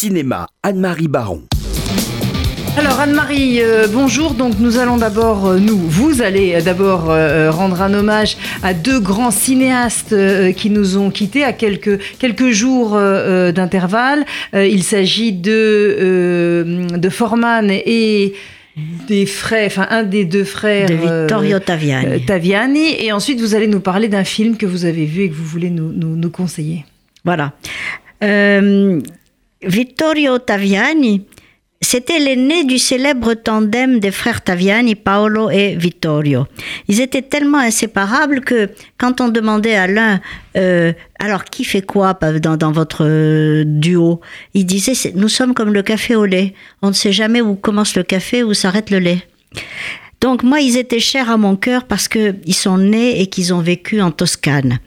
Cinéma, Anne-Marie Baron. Alors Anne-Marie, euh, bonjour. Donc nous allons d'abord, euh, nous, vous allez d'abord euh, rendre un hommage à deux grands cinéastes qui nous ont quittés à quelques, quelques jours d'intervalle. il s'agit de, de Forman et des frères, enfin un des deux frères de Vittorio Taviani. Taviani. Et ensuite, vous allez nous parler d'un film que vous avez vu et que vous voulez nous, nous, nous conseiller. Voilà. Vittorio Taviani, c'était l'aîné du célèbre tandem des frères Taviani, Paolo et Vittorio. Ils étaient tellement inséparables que quand on demandait à l'un, euh, alors qui fait quoi dans, dans votre duo Il disait, nous sommes comme le café au lait. On ne sait jamais où commence le café, où s'arrête le lait. Donc moi, ils étaient chers à mon cœur parce qu'ils sont nés et qu'ils ont vécu en Toscane.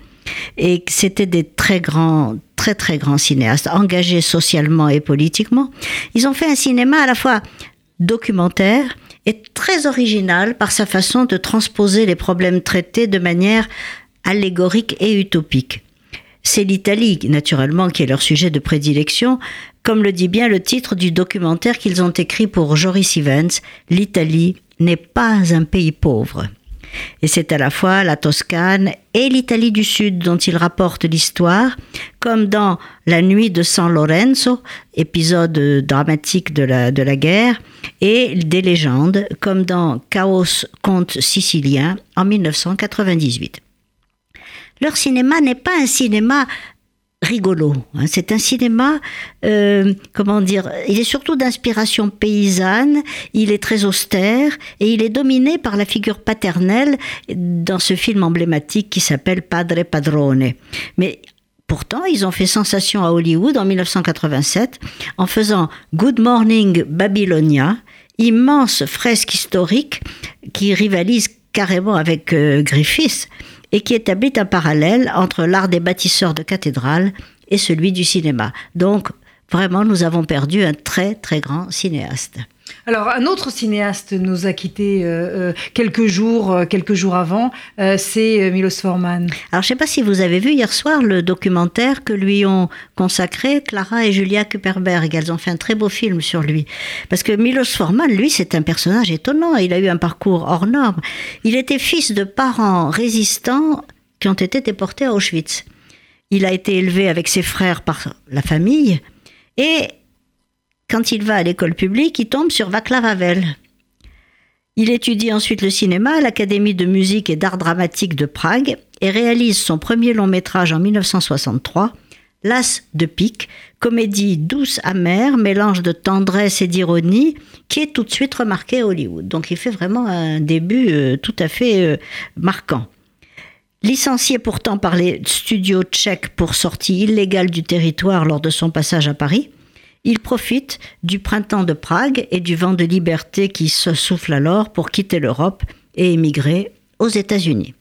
Et c'était des très grands, très très grands cinéastes, engagés socialement et politiquement. Ils ont fait un cinéma à la fois documentaire et très original par sa façon de transposer les problèmes traités de manière allégorique et utopique. C'est l'Italie, naturellement, qui est leur sujet de prédilection, comme le dit bien le titre du documentaire qu'ils ont écrit pour Joris Evans, L'Italie n'est pas un pays pauvre. Et c'est à la fois la Toscane et l'Italie du Sud dont il rapporte l'histoire, comme dans La nuit de San Lorenzo, épisode dramatique de la, de la guerre, et des légendes, comme dans Chaos conte sicilien en 1998. Leur cinéma n'est pas un cinéma rigolo. Hein. C'est un cinéma, euh, comment dire, il est surtout d'inspiration paysanne, il est très austère et il est dominé par la figure paternelle dans ce film emblématique qui s'appelle Padre Padrone. Mais Pourtant, ils ont fait sensation à Hollywood en 1987 en faisant Good Morning Babylonia, immense fresque historique qui rivalise carrément avec euh, Griffiths et qui établit un parallèle entre l'art des bâtisseurs de cathédrales et celui du cinéma. Donc, vraiment, nous avons perdu un très, très grand cinéaste. Alors, un autre cinéaste nous a quittés euh, euh, quelques jours, euh, quelques jours avant, c'est Milos Forman. Alors, je ne sais pas si vous avez vu hier soir le documentaire que lui ont consacré Clara et Julia Kuperberg. Elles ont fait un très beau film sur lui. Parce que Milos Forman, lui, c'est un personnage étonnant. Il a eu un parcours hors norme. Il était fils de parents résistants qui ont été déportés à Auschwitz. Il a été élevé avec ses frères par la famille et quand il va à l'école publique, il tombe sur Václav Havel. Il étudie ensuite le cinéma à l'Académie de musique et d'art dramatique de Prague et réalise son premier long métrage en 1963, L'As de pique, comédie douce amère, mélange de tendresse et d'ironie, qui est tout de suite remarqué à Hollywood. Donc il fait vraiment un début euh, tout à fait euh, marquant. Licencié pourtant par les studios tchèques pour sortie illégale du territoire lors de son passage à Paris, il profite du printemps de Prague et du vent de liberté qui se souffle alors pour quitter l'Europe et émigrer aux États-Unis.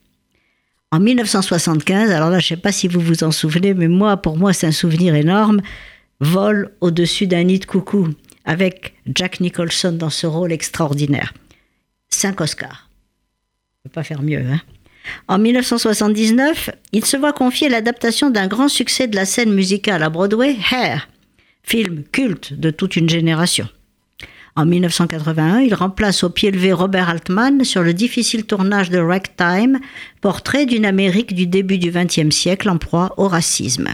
En 1975, alors là, je ne sais pas si vous vous en souvenez, mais moi, pour moi, c'est un souvenir énorme. Vol au-dessus d'un nid de coucou avec Jack Nicholson dans ce rôle extraordinaire. Cinq Oscars. Je ne peux pas faire mieux, hein. En 1979, il se voit confier l'adaptation d'un grand succès de la scène musicale à Broadway, Hair, film culte de toute une génération. En 1981, il remplace au pied levé Robert Altman sur le difficile tournage de Ragtime, portrait d'une Amérique du début du XXe siècle en proie au racisme.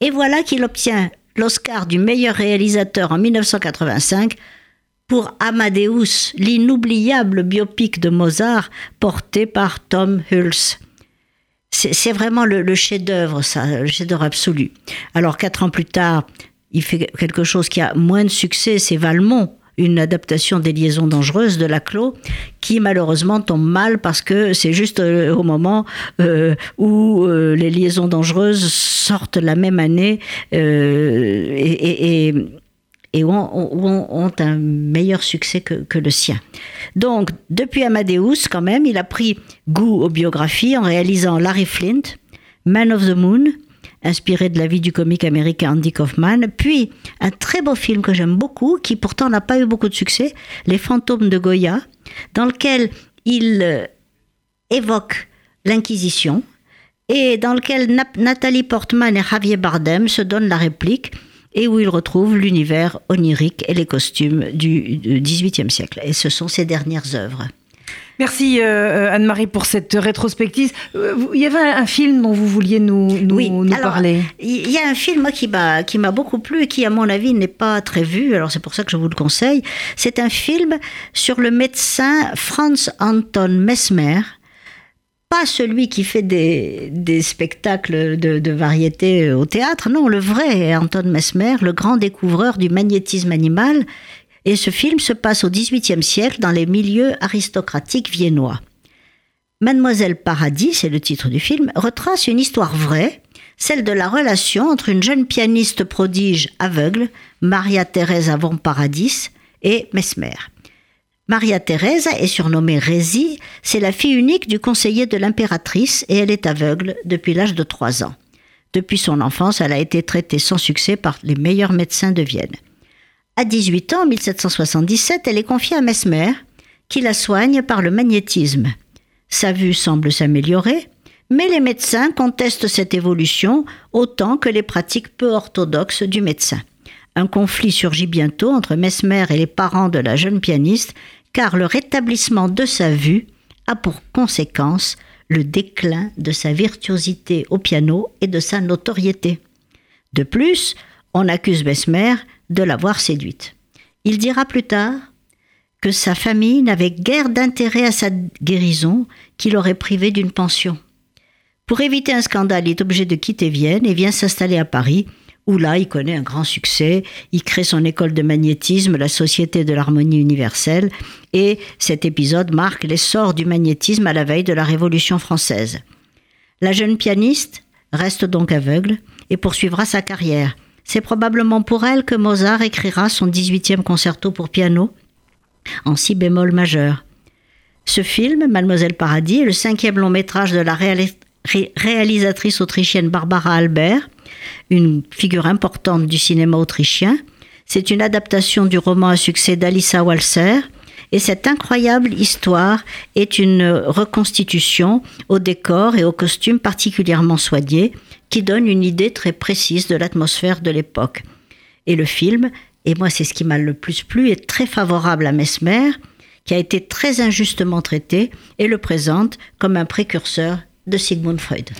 Et voilà qu'il obtient l'Oscar du meilleur réalisateur en 1985 pour Amadeus, l'inoubliable biopic de Mozart porté par Tom Hulce. C'est vraiment le, chef-d'œuvre, ça, le chef-d'œuvre absolu. Alors, quatre ans plus tard, il fait quelque chose qui a moins de succès, c'est Valmont, une adaptation des liaisons dangereuses de Laclos, qui malheureusement tombe mal parce que c'est juste euh, au moment euh, où euh, les liaisons dangereuses sortent la même année et, et ont, un meilleur succès que, le sien. Donc, depuis Amadeus, quand même, il a pris goût aux biographies en réalisant Larry Flint, Man of the Moon, inspiré de la vie du comique américain Andy Kaufman, puis un très beau film que j'aime beaucoup, qui pourtant n'a pas eu beaucoup de succès, Les fantômes de Goya, dans lequel il euh, évoque l'Inquisition et dans lequel Nathalie Portman et Javier Bardem se donnent la réplique et où il retrouve l'univers onirique et les costumes du XVIIIe siècle. Et ce sont ses dernières œuvres. Merci euh, Anne-Marie pour cette rétrospective. Euh, il y avait un film dont vous vouliez nous, nous, parler. Il y a un film qui m'a qui m'a beaucoup plu et qui à mon avis n'est pas très vu. Alors c'est pour ça que je vous le conseille. C'est un film sur le médecin Franz Anton Mesmer pas celui qui fait des, spectacles de, de, variété au théâtre, non, le vrai Anton Mesmer, le grand découvreur du magnétisme animal. Et ce film se passe au XVIIIe siècle dans les milieux aristocratiques viennois. Mademoiselle Paradis, c'est le titre du film, retrace une histoire vraie, celle de la relation entre une jeune pianiste prodige aveugle, Maria Thérèse Avant Paradis, et Mesmer. Maria Thérèse est surnommée Rési, c'est la fille unique du conseiller de l'impératrice et elle est aveugle depuis l'âge de 3 ans. Depuis son enfance, elle a été traitée sans succès par les meilleurs médecins de Vienne. À 18 ans, en 1777, elle est confiée à Mesmer, qui la soigne par le magnétisme. Sa vue semble s'améliorer, mais les médecins contestent cette évolution autant que les pratiques peu orthodoxes du médecin. Un conflit surgit bientôt entre Mesmer et les parents de la jeune pianiste car le rétablissement de sa vue a pour conséquence le déclin de sa virtuosité au piano et de sa notoriété. De plus, on accuse Besmer de l'avoir séduite. Il dira plus tard que sa famille n'avait guère d'intérêt à sa guérison qu'il aurait privé d'une pension. Pour éviter un scandale, il est obligé de quitter Vienne et vient s'installer à Paris, où là, il connaît un grand succès. Il crée son école de magnétisme, la Société de l'harmonie universelle, et cet épisode marque l'essor du magnétisme à la veille de la Révolution française. La jeune pianiste reste donc aveugle et poursuivra sa carrière. C'est probablement pour elle que Mozart écrira son 18e concerto pour piano en si bémol majeur. Ce film, Mademoiselle Paradis, est le cinquième long métrage de la réalisatrice autrichienne Barbara Albert, une figure importante du cinéma autrichien. C'est une adaptation du roman à succès d'Alissa Walser. Et cette incroyable histoire est une reconstitution au décor et aux costumes particulièrement soignés qui donne une idée très précise de l'atmosphère de l'époque. Et le film, et moi c'est ce qui m'a le plus plu, est très favorable à Mesmer, qui a été très injustement traité, et le présente comme un précurseur de Sigmund Freud.